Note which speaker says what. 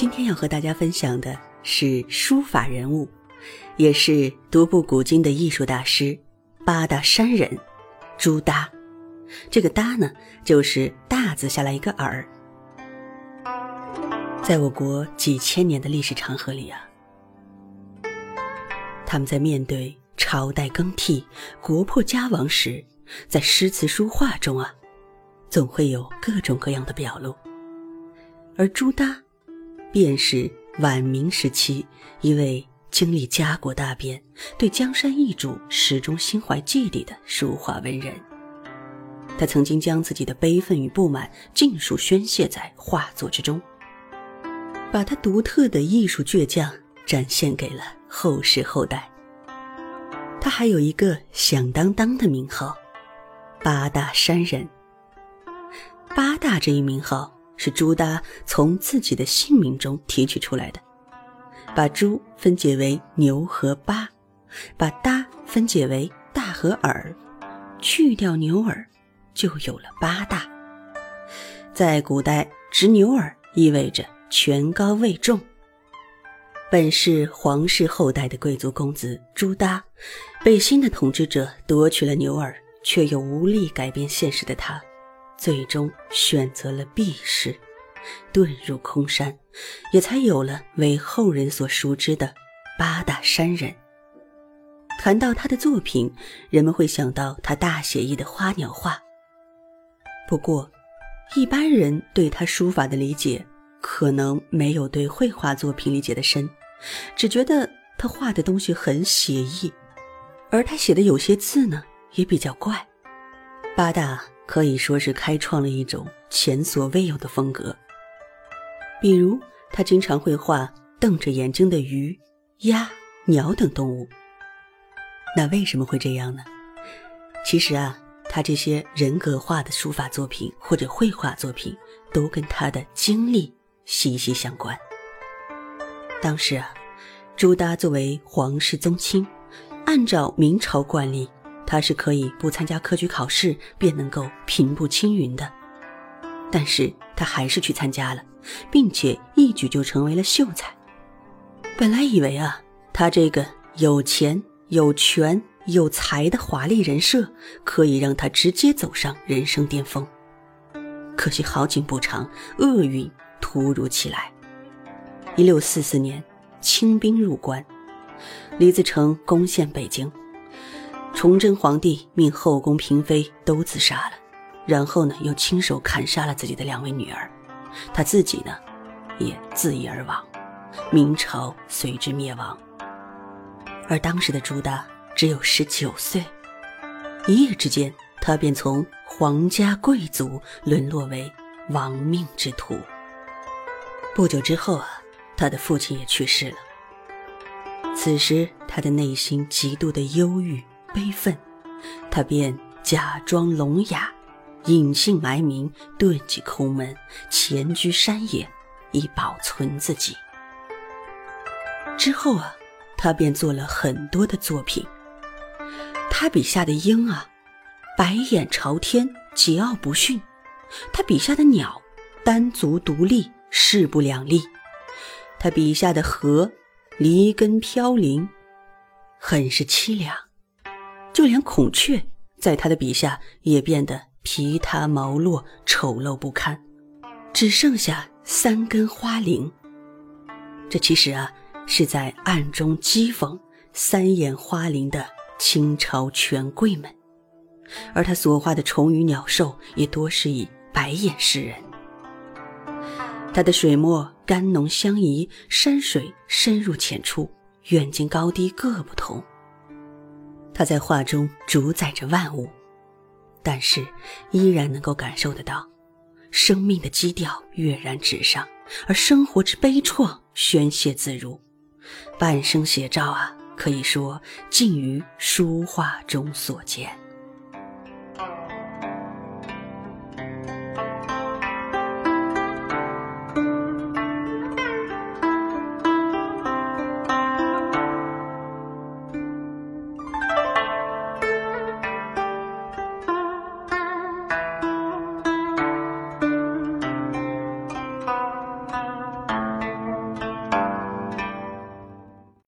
Speaker 1: 今天要和大家分享的是书法人物，也是独步古今的艺术大师八大山人朱耷。这个“耷”呢，就是大字下来一个耳。在我国几千年的历史长河里啊，他们在面对朝代更替、国破家亡时，在诗词书画中啊，总会有各种各样的表露。而朱耷，便是晚明时期一位经历家国大变、对江山易主始终心怀芥蒂的书画文人。他曾经将自己的悲愤与不满尽数宣泄在画作之中，把他独特的艺术倔强展现给了后世后代。他还有一个响当当的名号——八大山人。八大这一名号是朱耷从自己的姓名中提取出来的，把朱分解为牛和八，把耷分解为大和耳，去掉牛耳。就有了八大。在古代，执牛耳意味着权高位重。本是皇室后代的贵族公子朱耷，被新的统治者夺取了牛耳，却又无力改变现实的他，最终选择了避世，遁入空山，也才有了为后人所熟知的八大山人。谈到他的作品，人们会想到他大写意的花鸟画。不过，一般人对他书法的理解，可能没有对绘画作品理解的深，只觉得他画的东西很写意，而他写的有些字呢，也比较怪。八大可以说是开创了一种前所未有的风格，比如他经常会画瞪着眼睛的鱼、鸭、鸟等动物。那为什么会这样呢？其实啊。他这些人格化的书法作品或者绘画作品，都跟他的经历息息相关。当时啊，朱耷作为皇室宗亲，按照明朝惯例，他是可以不参加科举考试便能够平步青云的。但是他还是去参加了，并且一举就成为了秀才。本来以为啊，他这个有钱有权。有才的华丽人设可以让他直接走上人生巅峰，可惜好景不长，厄运突如其来。一六四四年，清兵入关，李自成攻陷北京，崇祯皇帝命后宫嫔妃都自杀了，然后呢，又亲手砍杀了自己的两位女儿，他自己呢，也自缢而亡，明朝随之灭亡。而当时的朱耷。只有十九岁，一夜之间，他便从皇家贵族沦落为亡命之徒。不久之后啊，他的父亲也去世了。此时，他的内心极度的忧郁悲愤，他便假装聋哑，隐姓埋名，遁迹空门，潜居山野，以保存自己。之后啊，他便做了很多的作品。他笔下的鹰啊，白眼朝天，桀骜不驯；他笔下的鸟，单足独立，势不两立；他笔下的河，离根飘零，很是凄凉。就连孔雀，在他的笔下也变得皮塌毛落，丑陋不堪，只剩下三根花翎。这其实啊，是在暗中讥讽三眼花翎的。清朝权贵们，而他所画的虫鱼鸟兽也多是以白眼示人。他的水墨干浓相宜，山水深入浅出，远近高低各不同。他在画中主宰着万物，但是依然能够感受得到生命的基调跃然纸上，而生活之悲怆宣泄自如，半生写照啊。可以说，尽于书画中所见。